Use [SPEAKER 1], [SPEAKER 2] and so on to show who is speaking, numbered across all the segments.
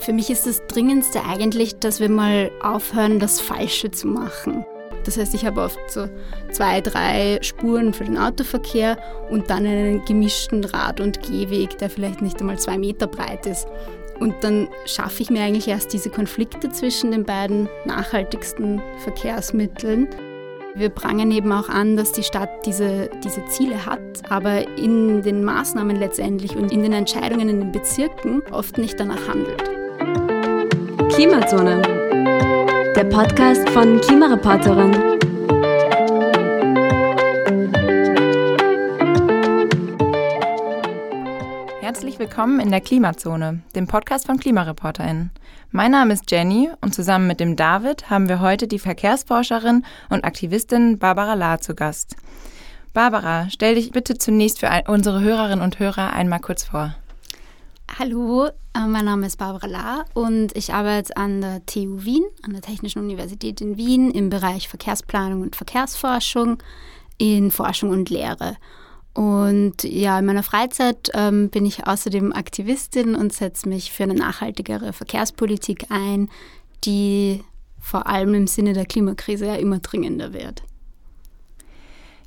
[SPEAKER 1] Für mich ist das Dringendste eigentlich, dass wir mal aufhören, das Falsche zu machen. Das heißt, ich habe oft so zwei, drei Spuren für den Autoverkehr und dann einen gemischten Rad- und Gehweg, der vielleicht nicht einmal zwei Meter breit ist. Und dann schaffe ich mir eigentlich erst diese Konflikte zwischen den beiden nachhaltigsten Verkehrsmitteln. Wir prangen eben auch an, dass die Stadt diese, diese Ziele hat, aber in den Maßnahmen letztendlich und in den Entscheidungen in den Bezirken oft nicht danach handelt.
[SPEAKER 2] Klimazone, der Podcast von Klimareporterin.
[SPEAKER 3] Herzlich willkommen in der Klimazone, dem Podcast von KlimareporterInnen. Mein Name ist Jenny und zusammen mit dem David haben wir heute die Verkehrsforscherin und Aktivistin Barbara Lahr zu Gast. Barbara, stell dich bitte zunächst für unsere Hörerinnen und Hörer einmal kurz vor.
[SPEAKER 1] Hallo, äh, mein Name ist Barbara Lahr und ich arbeite an der TU Wien, an der Technischen Universität in Wien im Bereich Verkehrsplanung und Verkehrsforschung in Forschung und Lehre. Und ja, in meiner Freizeit ähm, bin ich außerdem Aktivistin und setze mich für eine nachhaltigere Verkehrspolitik ein, die vor allem im Sinne der Klimakrise ja immer dringender wird.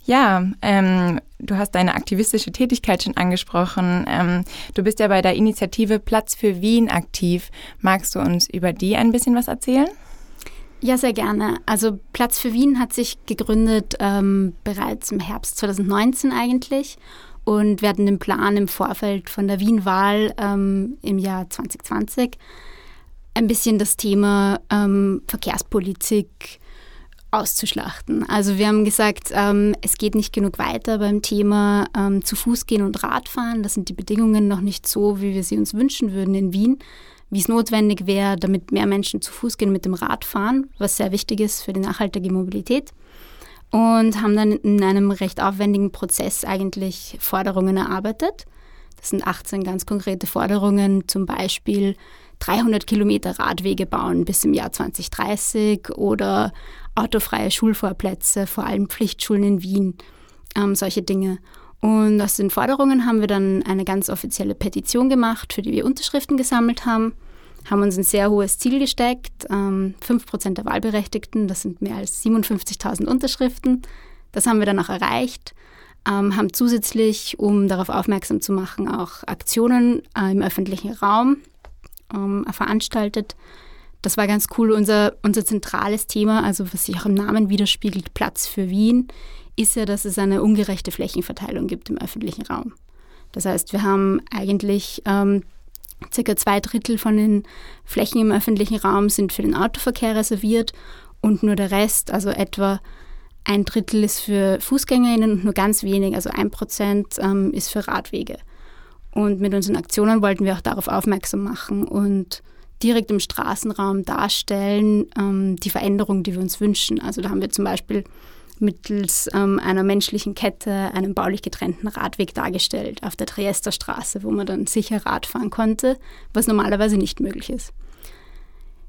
[SPEAKER 3] Ja, ähm, du hast deine aktivistische Tätigkeit schon angesprochen. Ähm, du bist ja bei der Initiative Platz für Wien aktiv. Magst du uns über die ein bisschen was erzählen?
[SPEAKER 1] Ja, sehr gerne. Also Platz für Wien hat sich gegründet ähm, bereits im Herbst 2019 eigentlich. Und wir hatten den Plan im Vorfeld von der Wien-Wahl ähm, im Jahr 2020 ein bisschen das Thema ähm, Verkehrspolitik auszuschlachten. Also wir haben gesagt, ähm, es geht nicht genug weiter beim Thema ähm, zu Fuß gehen und Radfahren. Das sind die Bedingungen noch nicht so, wie wir sie uns wünschen würden in Wien, wie es notwendig wäre, damit mehr Menschen zu Fuß gehen mit dem Radfahren, was sehr wichtig ist für die nachhaltige Mobilität. Und haben dann in einem recht aufwendigen Prozess eigentlich Forderungen erarbeitet. Das sind 18 ganz konkrete Forderungen, zum Beispiel 300 Kilometer Radwege bauen bis im Jahr 2030 oder autofreie Schulvorplätze, vor allem Pflichtschulen in Wien, ähm, solche Dinge. Und aus den Forderungen haben wir dann eine ganz offizielle Petition gemacht, für die wir Unterschriften gesammelt haben, haben uns ein sehr hohes Ziel gesteckt, ähm, 5% der Wahlberechtigten, das sind mehr als 57.000 Unterschriften. Das haben wir dann auch erreicht, ähm, haben zusätzlich, um darauf aufmerksam zu machen, auch Aktionen äh, im öffentlichen Raum ähm, veranstaltet. Das war ganz cool. Unser, unser zentrales Thema, also was sich auch im Namen widerspiegelt, Platz für Wien, ist ja, dass es eine ungerechte Flächenverteilung gibt im öffentlichen Raum. Das heißt, wir haben eigentlich ähm, circa zwei Drittel von den Flächen im öffentlichen Raum sind für den Autoverkehr reserviert und nur der Rest, also etwa ein Drittel ist für FußgängerInnen und nur ganz wenig, also ein Prozent ähm, ist für Radwege. Und mit unseren Aktionen wollten wir auch darauf aufmerksam machen und direkt im Straßenraum darstellen, ähm, die Veränderung, die wir uns wünschen. Also da haben wir zum Beispiel mittels ähm, einer menschlichen Kette einen baulich getrennten Radweg dargestellt auf der Triester Straße, wo man dann sicher Rad fahren konnte, was normalerweise nicht möglich ist.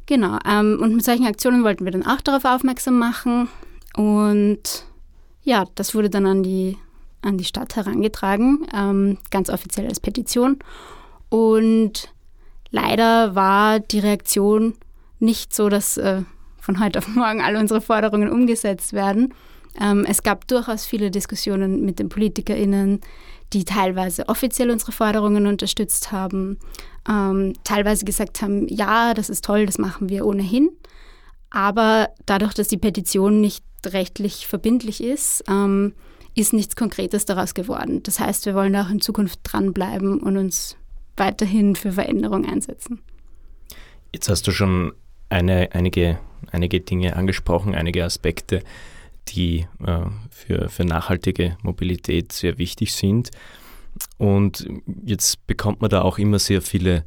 [SPEAKER 1] Genau, ähm, und mit solchen Aktionen wollten wir dann auch darauf aufmerksam machen. Und ja, das wurde dann an die an die Stadt herangetragen, ähm, ganz offiziell als Petition. Und leider war die Reaktion nicht so, dass äh, von heute auf morgen alle unsere Forderungen umgesetzt werden. Ähm, es gab durchaus viele Diskussionen mit den PolitikerInnen, die teilweise offiziell unsere Forderungen unterstützt haben, ähm, teilweise gesagt haben, ja, das ist toll, das machen wir ohnehin. Aber dadurch, dass die Petition nicht rechtlich verbindlich ist, ähm, ist nichts Konkretes daraus geworden. Das heißt, wir wollen auch in Zukunft dranbleiben und uns weiterhin für Veränderung einsetzen.
[SPEAKER 4] Jetzt hast du schon eine, einige, einige Dinge angesprochen, einige Aspekte, die äh, für, für nachhaltige Mobilität sehr wichtig sind. Und jetzt bekommt man da auch immer sehr viele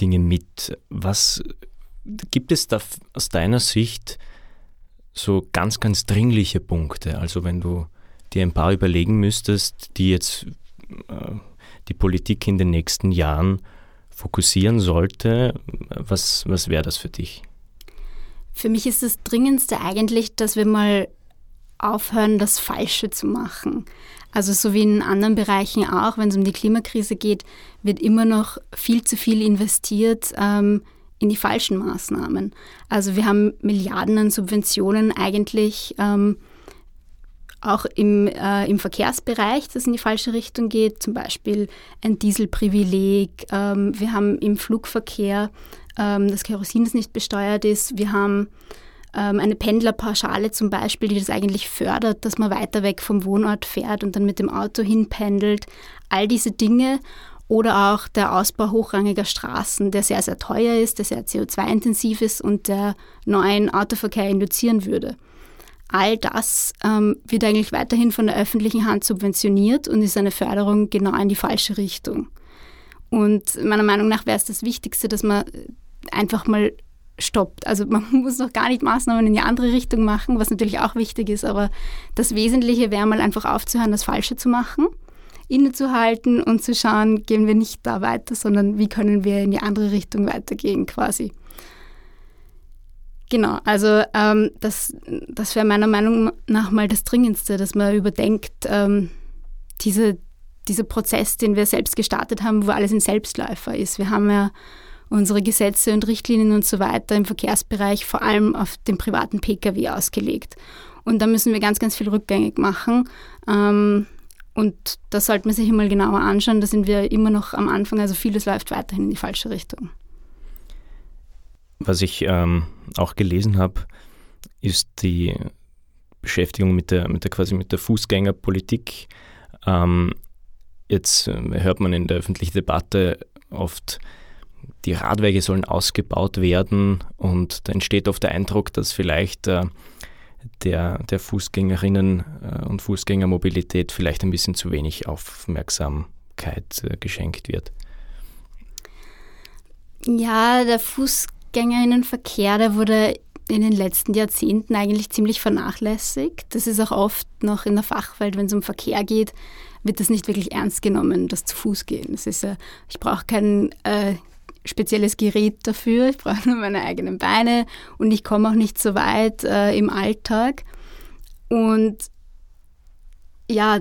[SPEAKER 4] Dinge mit. Was gibt es da aus deiner Sicht so ganz, ganz dringliche Punkte? Also wenn du dir ein paar überlegen müsstest, die jetzt äh, die Politik in den nächsten Jahren fokussieren sollte, was, was wäre das für dich?
[SPEAKER 1] Für mich ist das Dringendste eigentlich, dass wir mal aufhören, das Falsche zu machen. Also so wie in anderen Bereichen auch, wenn es um die Klimakrise geht, wird immer noch viel zu viel investiert ähm, in die falschen Maßnahmen. Also wir haben Milliarden an Subventionen eigentlich ähm, auch im, äh, im Verkehrsbereich, das in die falsche Richtung geht, zum Beispiel ein Dieselprivileg. Ähm, wir haben im Flugverkehr ähm, das Kerosin, das nicht besteuert ist. Wir haben ähm, eine Pendlerpauschale zum Beispiel, die das eigentlich fördert, dass man weiter weg vom Wohnort fährt und dann mit dem Auto hinpendelt. All diese Dinge oder auch der Ausbau hochrangiger Straßen, der sehr, sehr teuer ist, der sehr CO2-intensiv ist und der neuen Autoverkehr induzieren würde. All das ähm, wird eigentlich weiterhin von der öffentlichen Hand subventioniert und ist eine Förderung genau in die falsche Richtung. Und meiner Meinung nach wäre es das Wichtigste, dass man einfach mal stoppt. Also man muss noch gar nicht Maßnahmen in die andere Richtung machen, was natürlich auch wichtig ist, aber das Wesentliche wäre mal einfach aufzuhören, das Falsche zu machen, innezuhalten und zu schauen, gehen wir nicht da weiter, sondern wie können wir in die andere Richtung weitergehen quasi. Genau, also ähm, das, das wäre meiner Meinung nach mal das Dringendste, dass man überdenkt, ähm, diese, dieser Prozess, den wir selbst gestartet haben, wo alles ein Selbstläufer ist. Wir haben ja unsere Gesetze und Richtlinien und so weiter im Verkehrsbereich vor allem auf den privaten Pkw ausgelegt. Und da müssen wir ganz, ganz viel rückgängig machen. Ähm, und das sollte man sich immer genauer anschauen. Da sind wir immer noch am Anfang, also vieles läuft weiterhin in die falsche Richtung.
[SPEAKER 4] Was ich ähm, auch gelesen habe, ist die Beschäftigung mit der, mit der quasi mit der Fußgängerpolitik. Ähm, jetzt äh, hört man in der öffentlichen Debatte oft die Radwege sollen ausgebaut werden und da entsteht oft der Eindruck, dass vielleicht äh, der, der Fußgängerinnen äh, und Fußgängermobilität vielleicht ein bisschen zu wenig Aufmerksamkeit äh, geschenkt wird.
[SPEAKER 1] Ja, der Fußgängerinnenverkehr, der wurde in den letzten Jahrzehnten eigentlich ziemlich vernachlässigt. Das ist auch oft noch in der Fachwelt, wenn es um Verkehr geht, wird das nicht wirklich ernst genommen, das zu Fuß gehen. Das ist ja, ich brauche keinen äh, spezielles Gerät dafür. Ich brauche nur meine eigenen Beine und ich komme auch nicht so weit äh, im Alltag. Und ja,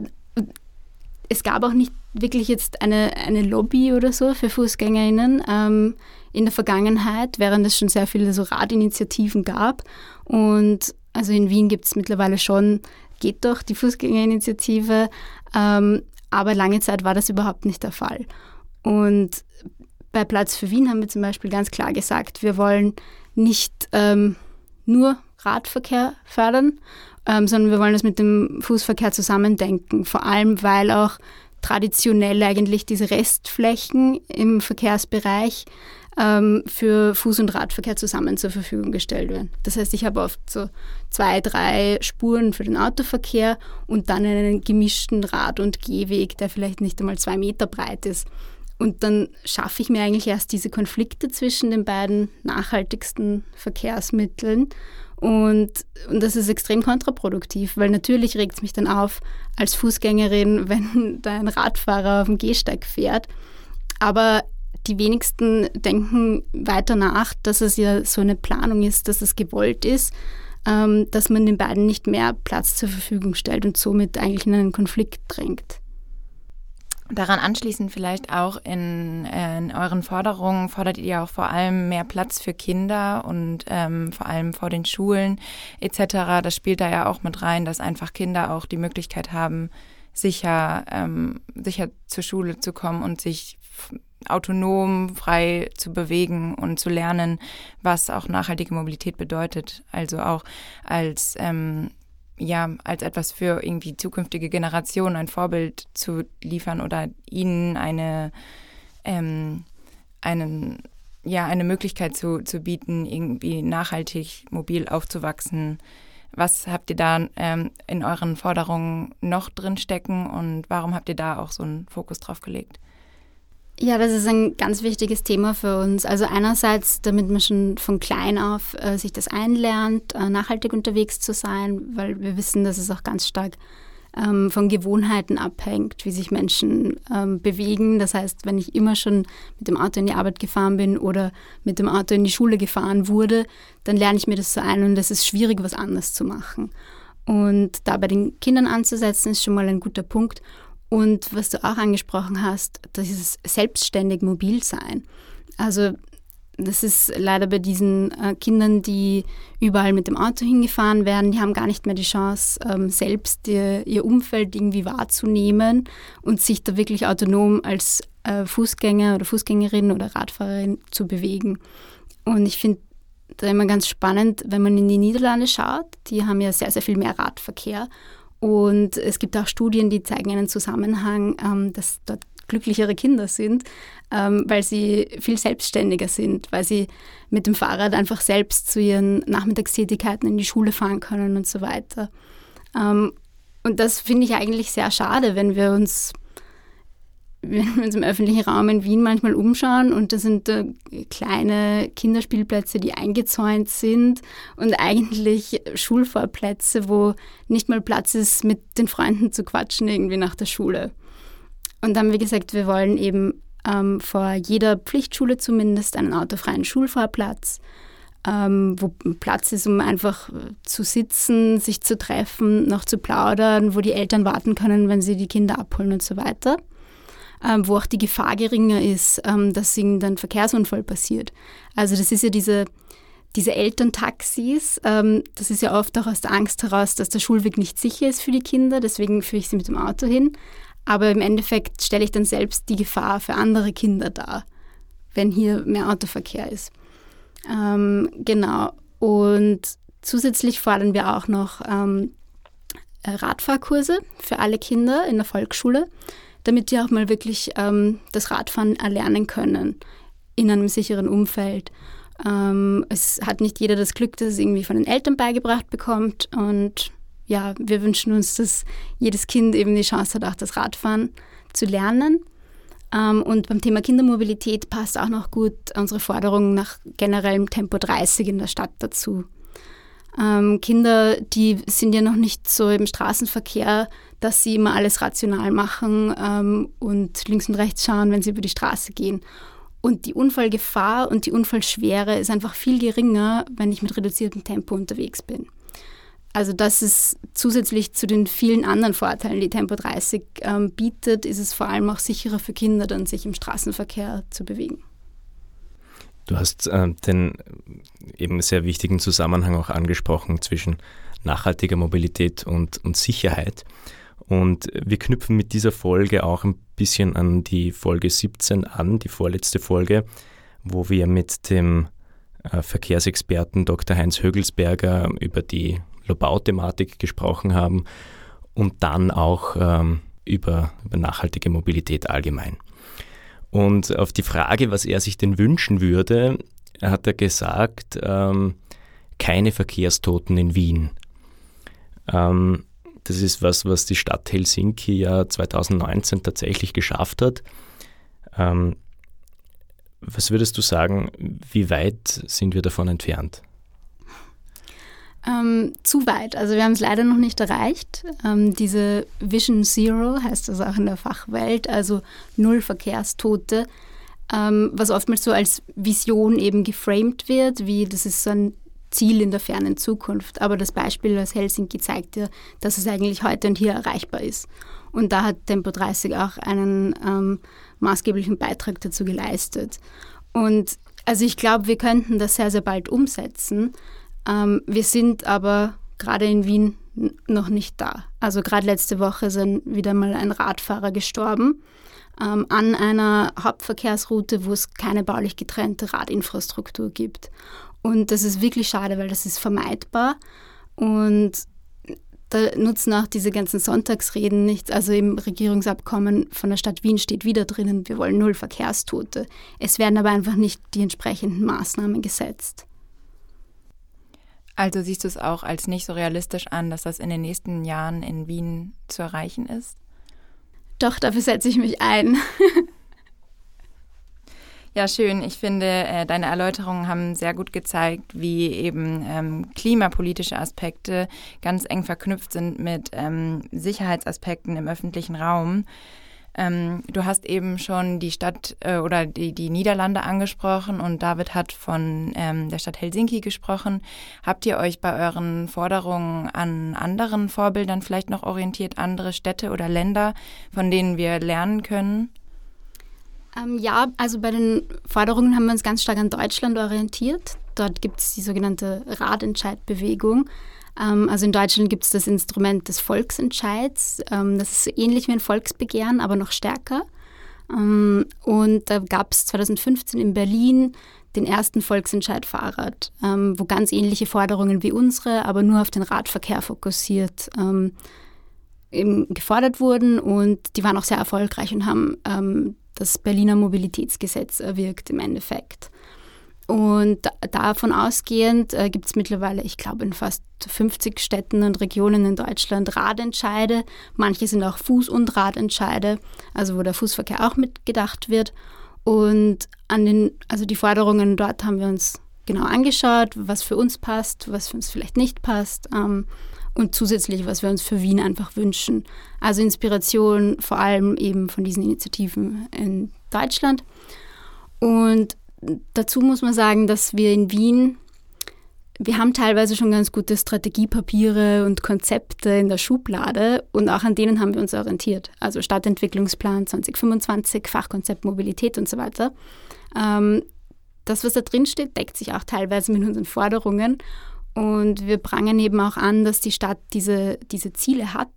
[SPEAKER 1] es gab auch nicht wirklich jetzt eine, eine Lobby oder so für FußgängerInnen ähm, in der Vergangenheit, während es schon sehr viele so Radinitiativen gab. Und also in Wien gibt es mittlerweile schon, geht doch die Fußgängerinitiative, ähm, aber lange Zeit war das überhaupt nicht der Fall. Und bei Platz für Wien haben wir zum Beispiel ganz klar gesagt, wir wollen nicht ähm, nur Radverkehr fördern, ähm, sondern wir wollen das mit dem Fußverkehr zusammendenken. Vor allem, weil auch traditionell eigentlich diese Restflächen im Verkehrsbereich ähm, für Fuß- und Radverkehr zusammen zur Verfügung gestellt werden. Das heißt, ich habe oft so zwei, drei Spuren für den Autoverkehr und dann einen gemischten Rad- und Gehweg, der vielleicht nicht einmal zwei Meter breit ist. Und dann schaffe ich mir eigentlich erst diese Konflikte zwischen den beiden nachhaltigsten Verkehrsmitteln. Und, und das ist extrem kontraproduktiv, weil natürlich regt es mich dann auf als Fußgängerin, wenn da ein Radfahrer auf dem Gehsteig fährt. Aber die wenigsten denken weiter nach, dass es ja so eine Planung ist, dass es gewollt ist, ähm, dass man den beiden nicht mehr Platz zur Verfügung stellt und somit eigentlich in einen Konflikt drängt.
[SPEAKER 3] Daran anschließend vielleicht auch in, in, euren Forderungen fordert ihr auch vor allem mehr Platz für Kinder und ähm, vor allem vor den Schulen etc. Das spielt da ja auch mit rein, dass einfach Kinder auch die Möglichkeit haben, sicher, ähm, sicher zur Schule zu kommen und sich autonom, frei zu bewegen und zu lernen, was auch nachhaltige Mobilität bedeutet. Also auch als ähm, ja, als etwas für irgendwie zukünftige Generationen ein Vorbild zu liefern oder ihnen eine, ähm, einen, ja, eine Möglichkeit zu, zu bieten, irgendwie nachhaltig mobil aufzuwachsen. Was habt ihr da ähm, in euren Forderungen noch drin stecken und warum habt ihr da auch so einen Fokus drauf gelegt?
[SPEAKER 1] Ja, das ist ein ganz wichtiges Thema für uns. Also einerseits, damit man schon von klein auf äh, sich das einlernt, äh, nachhaltig unterwegs zu sein, weil wir wissen, dass es auch ganz stark ähm, von Gewohnheiten abhängt, wie sich Menschen ähm, bewegen. Das heißt, wenn ich immer schon mit dem Auto in die Arbeit gefahren bin oder mit dem Auto in die Schule gefahren wurde, dann lerne ich mir das so ein und es ist schwierig, was anderes zu machen. Und da bei den Kindern anzusetzen, ist schon mal ein guter Punkt. Und was du auch angesprochen hast, dieses selbstständig mobil sein. Also das ist leider bei diesen äh, Kindern, die überall mit dem Auto hingefahren werden, die haben gar nicht mehr die Chance, ähm, selbst ihr, ihr, Umfeld irgendwie wahrzunehmen und sich da wirklich autonom als äh, Fußgänger oder Fußgängerin oder Radfahrerin zu bewegen. Und ich finde da immer ganz spannend, wenn man in die Niederlande schaut, die haben ja sehr, sehr viel mehr Radverkehr. Und es gibt auch Studien, die zeigen einen Zusammenhang, ähm, dass dort glücklichere Kinder sind, ähm, weil sie viel selbstständiger sind, weil sie mit dem Fahrrad einfach selbst zu ihren Nachmittagstätigkeiten in die Schule fahren können und so weiter. Ähm, und das finde ich eigentlich sehr schade, wenn wir uns wenn wir uns im öffentlichen Raum in Wien manchmal umschauen und da sind äh, kleine Kinderspielplätze, die eingezäunt sind und eigentlich Schulvorplätze, wo nicht mal Platz ist, mit den Freunden zu quatschen irgendwie nach der Schule. Und dann haben wir gesagt, wir wollen eben ähm, vor jeder Pflichtschule zumindest einen autofreien Schulvorplatz, ähm, wo Platz ist, um einfach zu sitzen, sich zu treffen, noch zu plaudern, wo die Eltern warten können, wenn sie die Kinder abholen und so weiter. Ähm, wo auch die Gefahr geringer ist, ähm, dass ihnen dann Verkehrsunfall passiert. Also das ist ja diese, diese Elterntaxis, ähm, das ist ja oft auch aus der Angst heraus, dass der Schulweg nicht sicher ist für die Kinder, deswegen führe ich sie mit dem Auto hin. Aber im Endeffekt stelle ich dann selbst die Gefahr für andere Kinder dar, wenn hier mehr Autoverkehr ist. Ähm, genau. Und zusätzlich fordern wir auch noch ähm, Radfahrkurse für alle Kinder in der Volksschule, damit die auch mal wirklich ähm, das Radfahren erlernen können in einem sicheren Umfeld. Ähm, es hat nicht jeder das Glück, dass es irgendwie von den Eltern beigebracht bekommt und ja, wir wünschen uns, dass jedes Kind eben die Chance hat, auch das Radfahren zu lernen. Ähm, und beim Thema Kindermobilität passt auch noch gut unsere Forderung nach generellem Tempo 30 in der Stadt dazu. Ähm, Kinder, die sind ja noch nicht so im Straßenverkehr, dass sie immer alles rational machen ähm, und links und rechts schauen, wenn sie über die Straße gehen. Und die Unfallgefahr und die Unfallschwere ist einfach viel geringer, wenn ich mit reduziertem Tempo unterwegs bin. Also das ist zusätzlich zu den vielen anderen Vorteilen, die Tempo 30 ähm, bietet, ist es vor allem auch sicherer für Kinder, dann sich im Straßenverkehr zu bewegen.
[SPEAKER 4] Du hast äh, den eben sehr wichtigen Zusammenhang auch angesprochen zwischen nachhaltiger Mobilität und, und Sicherheit. Und wir knüpfen mit dieser Folge auch ein bisschen an die Folge 17 an, die vorletzte Folge, wo wir mit dem äh, Verkehrsexperten Dr. Heinz Högelsberger über die Lobau-Thematik gesprochen haben und dann auch ähm, über, über nachhaltige Mobilität allgemein. Und auf die Frage, was er sich denn wünschen würde, hat er gesagt, ähm, keine Verkehrstoten in Wien. Ähm, das ist was, was die Stadt Helsinki ja 2019 tatsächlich geschafft hat. Ähm, was würdest du sagen, wie weit sind wir davon entfernt?
[SPEAKER 1] Ähm, zu weit. Also wir haben es leider noch nicht erreicht. Ähm, diese Vision Zero heißt das auch in der Fachwelt, also null Verkehrstote, ähm, was oftmals so als Vision eben geframed wird, wie das ist so ein Ziel in der fernen Zukunft. Aber das Beispiel aus Helsinki zeigt ja, dass es eigentlich heute und hier erreichbar ist. Und da hat Tempo 30 auch einen ähm, maßgeblichen Beitrag dazu geleistet. Und also ich glaube, wir könnten das sehr, sehr bald umsetzen. Ähm, wir sind aber gerade in Wien noch nicht da. Also gerade letzte Woche sind wieder mal ein Radfahrer gestorben ähm, an einer Hauptverkehrsroute, wo es keine baulich getrennte Radinfrastruktur gibt. Und das ist wirklich schade, weil das ist vermeidbar. Und da nutzen auch diese ganzen Sonntagsreden nichts. Also im Regierungsabkommen von der Stadt Wien steht wieder drinnen, wir wollen null Verkehrstote. Es werden aber einfach nicht die entsprechenden Maßnahmen gesetzt.
[SPEAKER 3] Also siehst du es auch als nicht so realistisch an, dass das in den nächsten Jahren in Wien zu erreichen ist?
[SPEAKER 1] Doch, dafür setze ich mich ein.
[SPEAKER 3] Ja, schön. Ich finde, äh, deine Erläuterungen haben sehr gut gezeigt, wie eben ähm, klimapolitische Aspekte ganz eng verknüpft sind mit ähm, Sicherheitsaspekten im öffentlichen Raum. Ähm, du hast eben schon die Stadt äh, oder die, die Niederlande angesprochen und David hat von ähm, der Stadt Helsinki gesprochen. Habt ihr euch bei euren Forderungen an anderen Vorbildern vielleicht noch orientiert, andere Städte oder Länder, von denen wir lernen können?
[SPEAKER 1] Ähm, ja, also bei den Forderungen haben wir uns ganz stark an Deutschland orientiert. Dort gibt es die sogenannte Ratentscheidbewegung. Ähm, also in Deutschland gibt es das Instrument des Volksentscheids. Ähm, das ist ähnlich wie ein Volksbegehren, aber noch stärker. Ähm, und da gab es 2015 in Berlin den ersten Volksentscheid Fahrrad, ähm, wo ganz ähnliche Forderungen wie unsere, aber nur auf den Radverkehr fokussiert, ähm, gefordert wurden. Und die waren auch sehr erfolgreich und haben ähm, das Berliner Mobilitätsgesetz erwirkt im Endeffekt. Und davon ausgehend äh, gibt es mittlerweile, ich glaube, in fast 50 Städten und Regionen in Deutschland Radentscheide. Manche sind auch Fuß- und Radentscheide, also wo der Fußverkehr auch mitgedacht wird. Und an den, also die Forderungen dort haben wir uns genau angeschaut, was für uns passt, was für uns vielleicht nicht passt. Ähm, und zusätzlich, was wir uns für Wien einfach wünschen. Also Inspiration vor allem eben von diesen Initiativen in Deutschland. Und dazu muss man sagen, dass wir in Wien, wir haben teilweise schon ganz gute Strategiepapiere und Konzepte in der Schublade und auch an denen haben wir uns orientiert. Also Stadtentwicklungsplan 2025, Fachkonzept Mobilität und so weiter. Ähm, das, was da drin steht, deckt sich auch teilweise mit unseren Forderungen. Und wir prangen eben auch an, dass die Stadt diese, diese Ziele hat,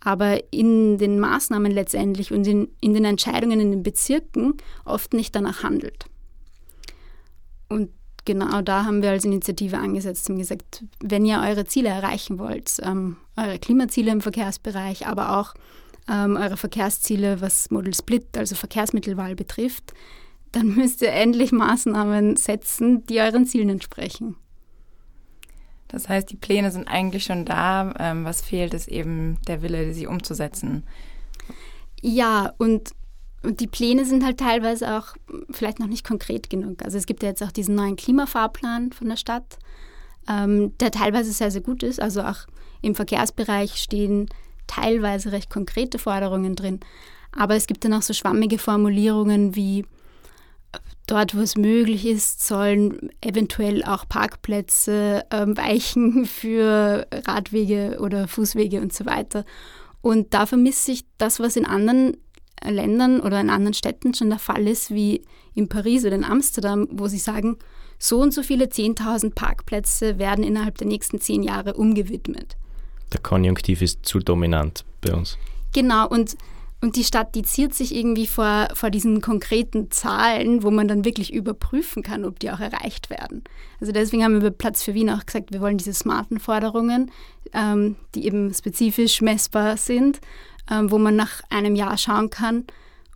[SPEAKER 1] aber in den Maßnahmen letztendlich und in, in den Entscheidungen in den Bezirken oft nicht danach handelt. Und genau da haben wir als Initiative angesetzt und gesagt, wenn ihr eure Ziele erreichen wollt, ähm, eure Klimaziele im Verkehrsbereich, aber auch ähm, eure Verkehrsziele, was Model Split, also Verkehrsmittelwahl betrifft, dann müsst ihr endlich Maßnahmen setzen, die euren Zielen entsprechen.
[SPEAKER 3] Das heißt, die Pläne sind eigentlich schon da. Ähm, was fehlt, ist eben der Wille, sie umzusetzen.
[SPEAKER 1] Ja, und und die Pläne sind halt teilweise auch vielleicht noch nicht konkret genug. Also es gibt ja jetzt auch diesen neuen Klimafahrplan von der Stadt, ähm, der teilweise sehr, sehr gut ist. Also auch im Verkehrsbereich stehen teilweise recht konkrete Forderungen drin. Aber es gibt dann auch so schwammige Formulierungen wie dort, wo es möglich ist, sollen eventuell auch Parkplätze ähm, weichen für Radwege oder Fußwege und so weiter. Und da vermisse ich das, was in anderen Ländern oder in anderen Städten schon der Fall ist, wie in Paris oder in Amsterdam, wo sie sagen, so und so viele 10.000 Parkplätze werden innerhalb der nächsten zehn Jahre umgewidmet.
[SPEAKER 4] Der Konjunktiv ist zu dominant bei uns.
[SPEAKER 1] Genau, und, und die Stadt, die ziert sich irgendwie vor, vor diesen konkreten Zahlen, wo man dann wirklich überprüfen kann, ob die auch erreicht werden. Also deswegen haben wir bei Platz für Wien auch gesagt, wir wollen diese smarten Forderungen, ähm, die eben spezifisch messbar sind wo man nach einem Jahr schauen kann,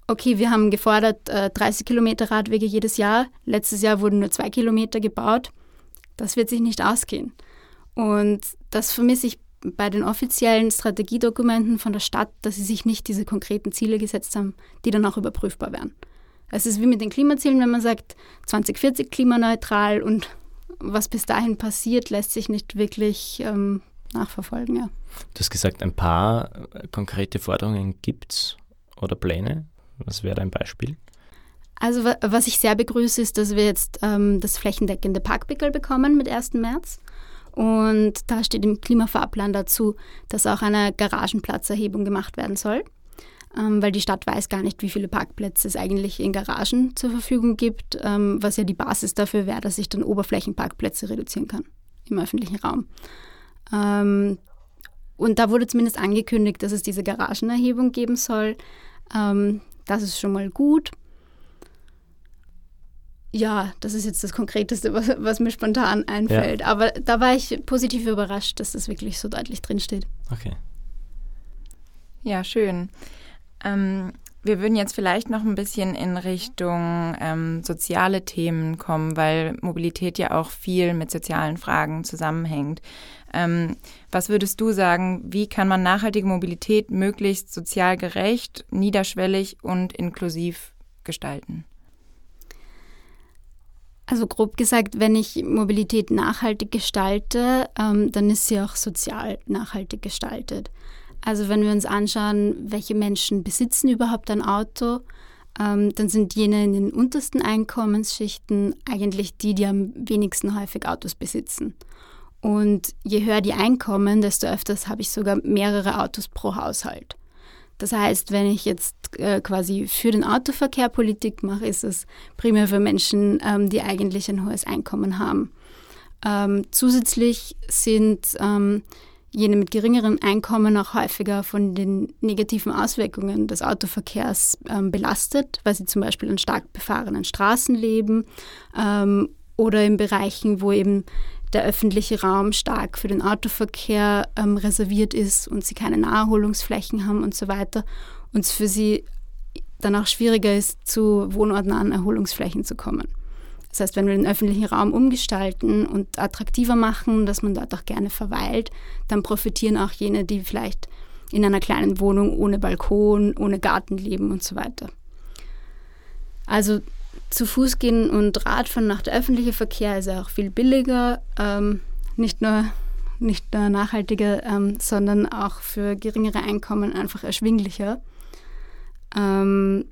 [SPEAKER 1] okay, wir haben gefordert äh, 30 Kilometer Radwege jedes Jahr. Letztes Jahr wurden nur zwei Kilometer gebaut. Das wird sich nicht ausgehen. Und das vermisse ich bei den offiziellen Strategiedokumenten von der Stadt, dass sie sich nicht diese konkreten Ziele gesetzt haben, die dann auch überprüfbar wären. Es ist wie mit den Klimazielen, wenn man sagt 2040 klimaneutral und was bis dahin passiert, lässt sich nicht wirklich ähm, nachverfolgen. Ja.
[SPEAKER 4] Du hast gesagt, ein paar äh, konkrete Forderungen gibt es oder Pläne. Was wäre ein Beispiel?
[SPEAKER 1] Also was ich sehr begrüße, ist, dass wir jetzt ähm, das flächendeckende Parkpickel bekommen mit 1. März. Und da steht im Klimafahrplan dazu, dass auch eine Garagenplatzerhebung gemacht werden soll, ähm, weil die Stadt weiß gar nicht, wie viele Parkplätze es eigentlich in Garagen zur Verfügung gibt, ähm, was ja die Basis dafür wäre, dass ich dann Oberflächenparkplätze reduzieren kann im öffentlichen Raum. Ähm, und da wurde zumindest angekündigt, dass es diese Garagenerhebung geben soll. Ähm, das ist schon mal gut. Ja, das ist jetzt das Konkreteste, was, was mir spontan einfällt. Ja. Aber da war ich positiv überrascht, dass das wirklich so deutlich drinsteht.
[SPEAKER 4] Okay.
[SPEAKER 3] Ja, schön. Ähm, wir würden jetzt vielleicht noch ein bisschen in Richtung ähm, soziale Themen kommen, weil Mobilität ja auch viel mit sozialen Fragen zusammenhängt. Ähm, was würdest du sagen, wie kann man nachhaltige Mobilität möglichst sozial gerecht, niederschwellig und inklusiv gestalten?
[SPEAKER 1] Also grob gesagt, wenn ich Mobilität nachhaltig gestalte, ähm, dann ist sie auch sozial nachhaltig gestaltet. Also wenn wir uns anschauen, welche Menschen besitzen überhaupt ein Auto, ähm, dann sind jene in den untersten Einkommensschichten eigentlich die, die am wenigsten häufig Autos besitzen. Und je höher die Einkommen, desto öfters habe ich sogar mehrere Autos pro Haushalt. Das heißt, wenn ich jetzt äh, quasi für den Autoverkehr Politik mache, ist es primär für Menschen, ähm, die eigentlich ein hohes Einkommen haben. Ähm, zusätzlich sind ähm, jene mit geringeren Einkommen auch häufiger von den negativen Auswirkungen des Autoverkehrs ähm, belastet, weil sie zum Beispiel an stark befahrenen Straßen leben ähm, oder in Bereichen, wo eben der öffentliche Raum stark für den Autoverkehr ähm, reserviert ist und sie keine Naherholungsflächen haben und so weiter und es für sie dann auch schwieriger ist, zu wohnortnahen Erholungsflächen zu kommen. Das heißt, wenn wir den öffentlichen Raum umgestalten und attraktiver machen, dass man dort auch gerne verweilt, dann profitieren auch jene, die vielleicht in einer kleinen Wohnung ohne Balkon, ohne Garten leben und so weiter. Also zu Fuß gehen und Radfahren nach der öffentliche Verkehr ist ja auch viel billiger, ähm, nicht nur nicht nur nachhaltiger, ähm, sondern auch für geringere Einkommen einfach erschwinglicher. Ähm,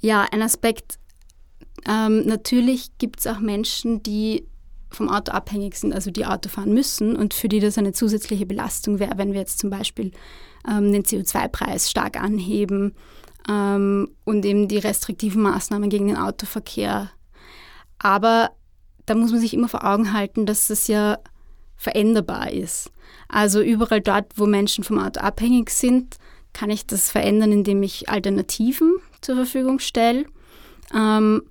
[SPEAKER 1] ja, ein Aspekt, ähm, natürlich gibt es auch Menschen, die vom Auto abhängig sind, also die Auto fahren müssen und für die das eine zusätzliche Belastung wäre, wenn wir jetzt zum Beispiel ähm, den CO2-Preis stark anheben ähm, und eben die restriktiven Maßnahmen gegen den Autoverkehr. Aber da muss man sich immer vor Augen halten, dass das ja veränderbar ist. Also überall dort, wo Menschen vom Auto abhängig sind, kann ich das verändern, indem ich Alternativen zur Verfügung stelle. Ähm,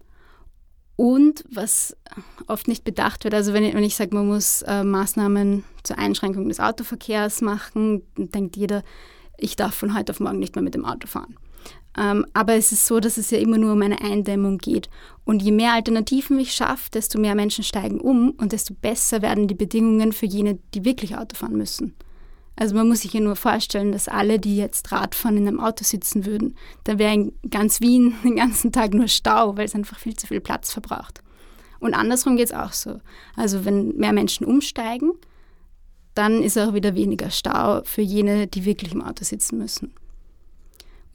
[SPEAKER 1] und was oft nicht bedacht wird, also wenn ich, wenn ich sage, man muss äh, Maßnahmen zur Einschränkung des Autoverkehrs machen, dann denkt jeder, ich darf von heute auf morgen nicht mehr mit dem Auto fahren. Ähm, aber es ist so, dass es ja immer nur um eine Eindämmung geht. Und je mehr Alternativen ich schaffe, desto mehr Menschen steigen um und desto besser werden die Bedingungen für jene, die wirklich Auto fahren müssen. Also man muss sich ja nur vorstellen, dass alle, die jetzt Radfahren in einem Auto sitzen würden, dann wäre in ganz Wien den ganzen Tag nur Stau, weil es einfach viel zu viel Platz verbraucht. Und andersrum geht es auch so. Also wenn mehr Menschen umsteigen, dann ist auch wieder weniger Stau für jene, die wirklich im Auto sitzen müssen.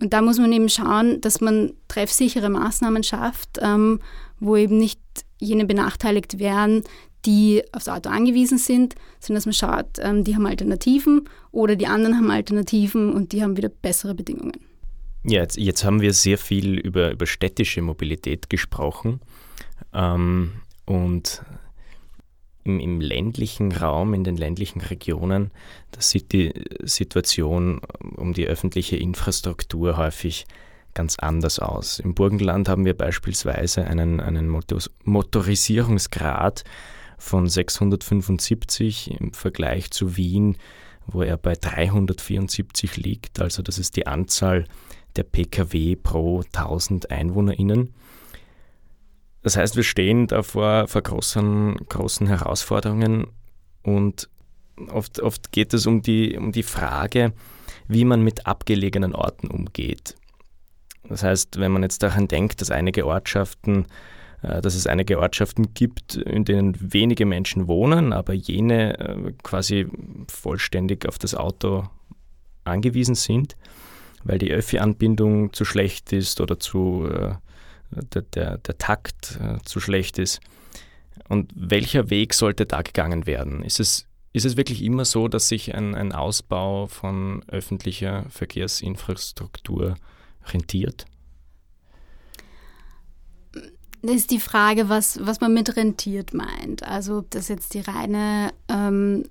[SPEAKER 1] Und da muss man eben schauen, dass man treffsichere Maßnahmen schafft, ähm, wo eben nicht jene benachteiligt werden, die aufs Auto angewiesen sind, sondern dass man schaut, ähm, die haben Alternativen oder die anderen haben Alternativen und die haben wieder bessere Bedingungen.
[SPEAKER 4] Ja, jetzt, jetzt haben wir sehr viel über, über städtische Mobilität gesprochen. Ähm, und im, im, ländlichen Raum, in den ländlichen Regionen, da sieht die Situation um die öffentliche Infrastruktur häufig ganz anders aus. Im Burgenland haben wir beispielsweise einen, einen Motorisierungsgrad von 675 im Vergleich zu Wien, wo er bei 374 liegt. Also das ist die Anzahl der Pkw pro 1000 EinwohnerInnen. Das heißt, wir stehen da vor, großen, großen Herausforderungen und oft, oft geht es um die, um die Frage, wie man mit abgelegenen Orten umgeht. Das heißt, wenn man jetzt daran denkt, dass einige Ortschaften dass es einige Ortschaften gibt, in denen wenige Menschen wohnen, aber jene äh, quasi vollständig auf das Auto angewiesen sind, weil die Öffi-Anbindung zu schlecht ist oder zu, äh, der, der, der Takt zu schlecht ist. Und welcher Weg sollte da gegangen werden? Ist es, ist es wirklich immer so, dass sich ein, ein Ausbau von öffentlicher Verkehrsinfrastruktur rentiert?
[SPEAKER 1] Ist die Frage, was, was man mit rentiert meint. Also ob das jetzt die reine ähm,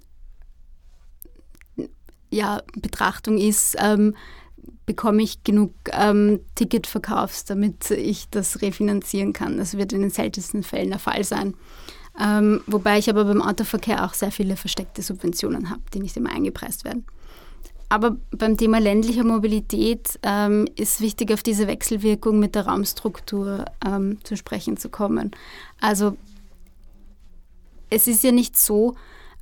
[SPEAKER 1] ja, Betrachtung ist, ähm, bekomme ich genug ähm, Ticketverkaufs, damit ich das refinanzieren kann. Das wird in den seltensten Fällen der Fall sein. Ähm, wobei ich aber beim Autoverkehr auch sehr viele versteckte Subventionen habe, die nicht immer eingepreist werden. Aber beim Thema ländlicher Mobilität ähm, ist wichtig, auf diese Wechselwirkung mit der Raumstruktur ähm, zu sprechen zu kommen. Also es ist ja nicht so,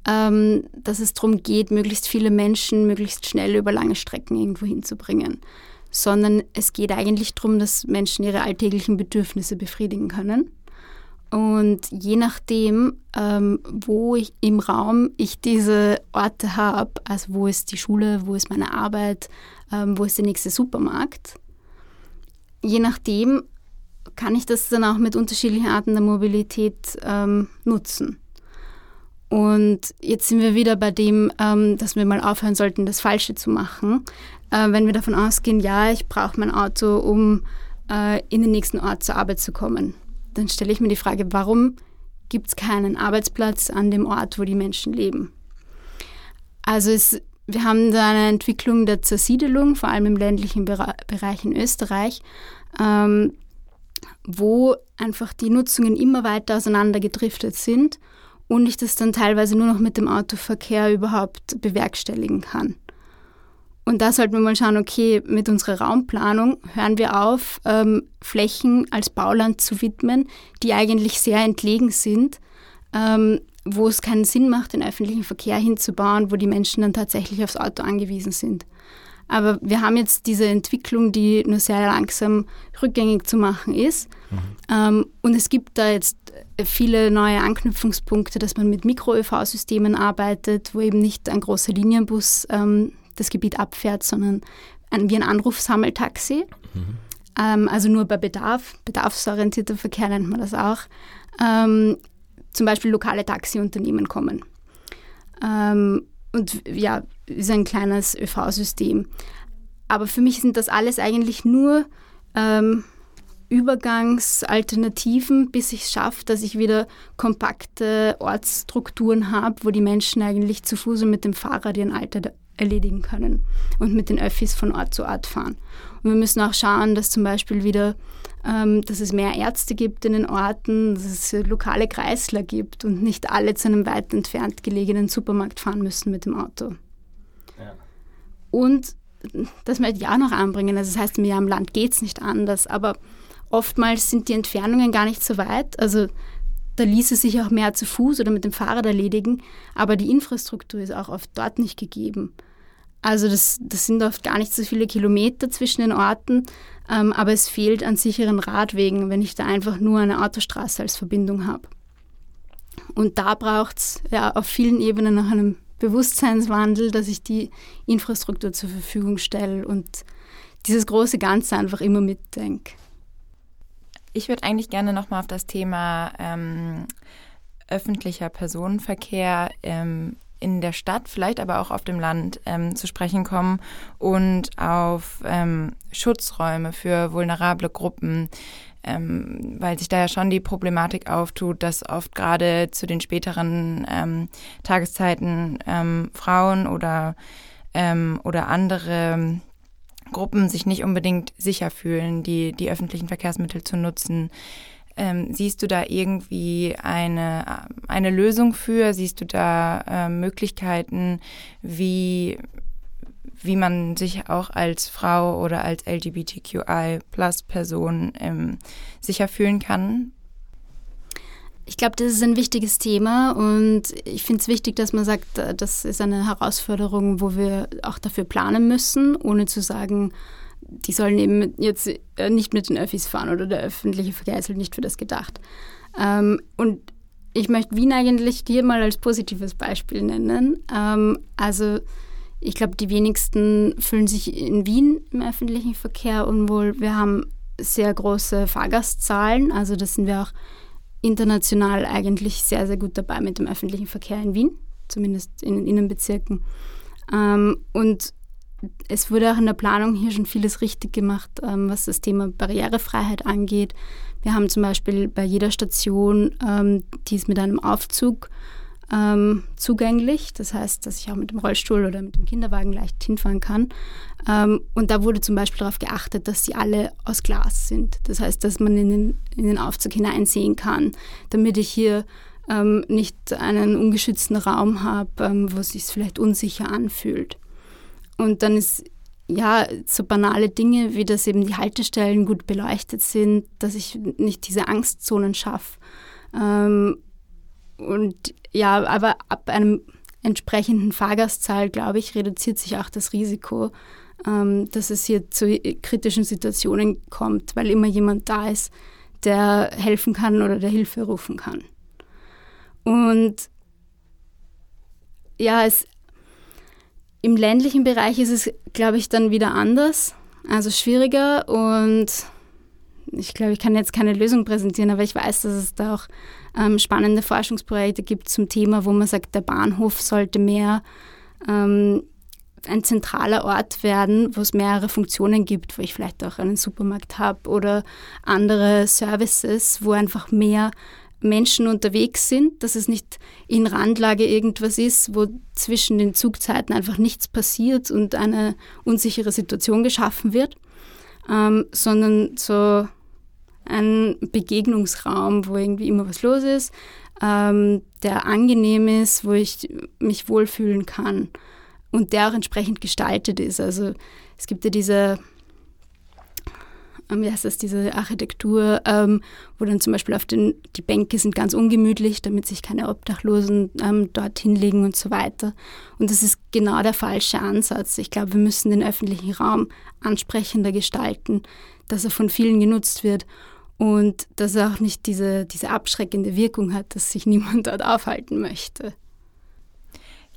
[SPEAKER 1] ähm, dass es darum geht, möglichst viele Menschen möglichst schnell über lange Strecken irgendwo hinzubringen, sondern es geht eigentlich darum, dass Menschen ihre alltäglichen Bedürfnisse befriedigen können und je nachdem, ähm, wo ich im Raum ich diese Orte habe, also wo ist die Schule, wo ist meine Arbeit, ähm, wo ist der nächste Supermarkt, je nachdem kann ich das dann auch mit unterschiedlichen Arten der Mobilität ähm, nutzen. Und jetzt sind wir wieder bei dem, ähm, dass wir mal aufhören sollten, das Falsche zu machen. äh, wenn wir davon ausgehen, ja, ich brauche mein Auto, um äh, in den nächsten Ort zur Arbeit zu kommen, dann stelle ich mir die Frage, warum gibt es keinen Arbeitsplatz an dem Ort, wo die Menschen leben? Also es, wir haben da eine Entwicklung der Zersiedelung, vor allem im ländlichen Bereich in Österreich, ähm, wo einfach die Nutzungen immer weiter auseinandergedriftet sind und ich das dann teilweise nur noch mit dem Autoverkehr überhaupt bewerkstelligen kann. Und da sollten wir mal schauen, okay, mit unserer Raumplanung hören wir auf, ähm, Flächen als Bauland zu widmen, die eigentlich sehr entlegen sind, ähm, wo es keinen Sinn macht, den öffentlichen Verkehr hinzubauen, wo die Menschen dann tatsächlich aufs Auto angewiesen sind. Aber wir haben jetzt diese Entwicklung, die nur sehr langsam rückgängig zu machen ist. Mhm. Ähm, und es gibt da jetzt viele neue Anknüpfungspunkte, dass man mit Mikro-ÖV-Systemen arbeitet, wo eben nicht ein großer Linienbus ähm, das Gebiet abfährt, sondern ein, wie ein Anrufsammeltaxi. Mhm. Ähm, also nur bei Bedarf, bedarfsorientierter Verkehr nennt man das auch. Ähm, zum Beispiel lokale Taxiunternehmen kommen. Ähm, und ja, ist ein kleines ÖV-System. Aber für mich sind das alles eigentlich nur ähm, Übergangsalternativen, bis ich es schaffe, dass ich wieder kompakte Ortsstrukturen habe, wo die Menschen eigentlich zu Fuß und mit dem Fahrrad ihren Alltag erledigen können und mit den Öffis von Ort zu Ort fahren. Und wir müssen auch schauen, dass zum Beispiel wieder, ähm, dass es mehr Ärzte gibt in den Orten, dass es lokale Kreisler gibt und nicht alle zu einem weit entfernt gelegenen Supermarkt fahren müssen mit dem Auto. Ja. Und das möchte ich auch noch anbringen. Also das heißt, mir am Land geht es nicht anders, aber oftmals sind die Entfernungen gar nicht so weit. Also da ließe sich auch mehr zu Fuß oder mit dem Fahrrad erledigen, aber die Infrastruktur ist auch oft dort nicht gegeben. Also das, das sind oft gar nicht so viele Kilometer zwischen den Orten, ähm, aber es fehlt an sicheren Radwegen, wenn ich da einfach nur eine Autostraße als Verbindung habe. Und da braucht es ja auf vielen Ebenen nach einem Bewusstseinswandel, dass ich die Infrastruktur zur Verfügung stelle und dieses große Ganze einfach immer mitdenke.
[SPEAKER 3] Ich würde eigentlich gerne nochmal auf das Thema ähm, öffentlicher Personenverkehr ähm, in der Stadt, vielleicht aber auch auf dem Land ähm, zu sprechen kommen und auf ähm, Schutzräume für vulnerable Gruppen, ähm, weil sich da ja schon die Problematik auftut, dass oft gerade zu den späteren ähm, Tageszeiten ähm, Frauen oder, ähm, oder andere Gruppen sich nicht unbedingt sicher fühlen, die, die öffentlichen Verkehrsmittel zu nutzen. Ähm, siehst du da irgendwie eine, eine Lösung für? Siehst du da äh, Möglichkeiten, wie, wie man sich auch als Frau oder als LGBTQI-Plus-Person ähm, sicher fühlen kann
[SPEAKER 1] ich glaube, das ist ein wichtiges Thema und ich finde es wichtig, dass man sagt, äh, das ist eine Herausforderung, wo wir auch dafür planen müssen, ohne zu sagen, die sollen eben jetzt äh, nicht mit den Öffis fahren oder der öffentliche Verkehr ist halt nicht für das gedacht. Ähm, und ich möchte Wien eigentlich hier mal als positives Beispiel nennen. Ähm, also ich glaube, die wenigsten fühlen sich in Wien im öffentlichen Verkehr unwohl. Wir haben sehr große Fahrgastzahlen, also das sind wir auch international eigentlich sehr, sehr gut dabei mit dem öffentlichen Verkehr in Wien, zumindest in den Innenbezirken. Ähm, und es wurde auch in der Planung hier schon vieles richtig gemacht, ähm, was das Thema Barrierefreiheit angeht. Wir haben zum Beispiel bei jeder Station, ähm, die ist mit einem Aufzug ähm, zugänglich. Das heißt, dass ich auch mit dem Rollstuhl oder mit dem Kinderwagen leicht hinfahren kann. Ähm, und da wurde zum Beispiel darauf geachtet, dass sie alle aus Glas sind. Das heißt, dass man in den, in den Aufzug hineinsehen kann, damit ich hier ähm, nicht einen ungeschützten Raum habe, ähm, wo es sich vielleicht unsicher anfühlt. Und dann ist ja, so banale Dinge, wie dass eben die Haltestellen gut beleuchtet sind, dass ich nicht diese Angstzonen schaffe. Ähm, und ja, aber ab einem entsprechenden Fahrgastzahl, glaube ich, reduziert sich auch das Risiko, ähm, dass es hier zu kritischen Situationen kommt, weil immer jemand da ist, der helfen kann oder der Hilfe rufen kann. Und ja, es, im ländlichen Bereich ist es, glaube ich, dann wieder anders, also schwieriger und ich glaube, ich kann jetzt keine Lösung präsentieren, aber ich weiß, dass es da auch ähm, spannende Forschungsprojekte gibt zum Thema, wo man sagt, der Bahnhof sollte mehr ähm, ein zentraler Ort werden, wo es mehrere Funktionen gibt, wo ich vielleicht auch einen Supermarkt habe oder andere Services, wo einfach mehr Menschen unterwegs sind, dass es nicht in Randlage irgendwas ist, wo zwischen den Zugzeiten einfach nichts passiert und eine unsichere Situation geschaffen wird, ähm, sondern so ein Begegnungsraum, wo irgendwie immer was los ist, ähm, der angenehm ist, wo ich mich wohlfühlen kann und der auch entsprechend gestaltet ist. Also es gibt ja diese ähm, wie heißt das, diese Architektur, ähm, wo dann zum Beispiel auf den, die Bänke sind ganz ungemütlich, damit sich keine Obdachlosen ähm, dort hinlegen und so weiter. Und das ist genau der falsche Ansatz. Ich glaube, wir müssen den öffentlichen Raum ansprechender gestalten, dass er von vielen genutzt wird und dass er auch nicht diese, diese abschreckende Wirkung hat, dass sich niemand dort aufhalten möchte.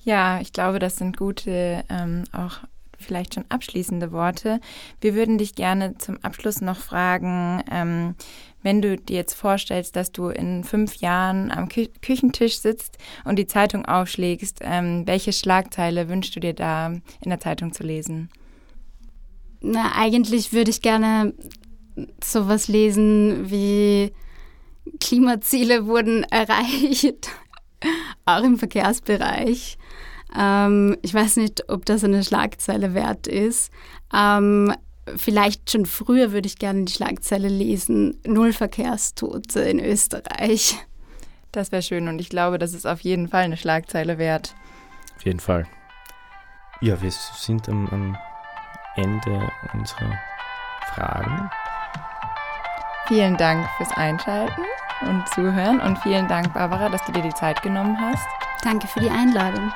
[SPEAKER 3] Ja, ich glaube, das sind gute ähm, auch vielleicht schon abschließende Worte. Wir würden dich gerne zum Abschluss noch fragen, ähm, wenn du dir jetzt vorstellst, dass du in fünf Jahren am Kü Küchentisch sitzt und die Zeitung aufschlägst, ähm, welche Schlagzeile wünschst du dir da in der Zeitung zu lesen?
[SPEAKER 1] Na, eigentlich würde ich gerne sowas lesen wie Klimaziele wurden erreicht, auch im Verkehrsbereich. Ähm, ich weiß nicht, ob das eine Schlagzeile wert ist. Ähm, vielleicht schon früher würde ich gerne die Schlagzeile lesen. Null Verkehrstote in Österreich.
[SPEAKER 3] Das wäre schön und ich glaube, das ist auf jeden Fall eine Schlagzeile wert.
[SPEAKER 4] Auf jeden Fall. Ja, wir sind am, am Ende unserer Fragen.
[SPEAKER 3] Vielen Dank fürs Einschalten und Zuhören und vielen Dank, Barbara, dass du dir die Zeit genommen hast.
[SPEAKER 1] Danke für die Einladung.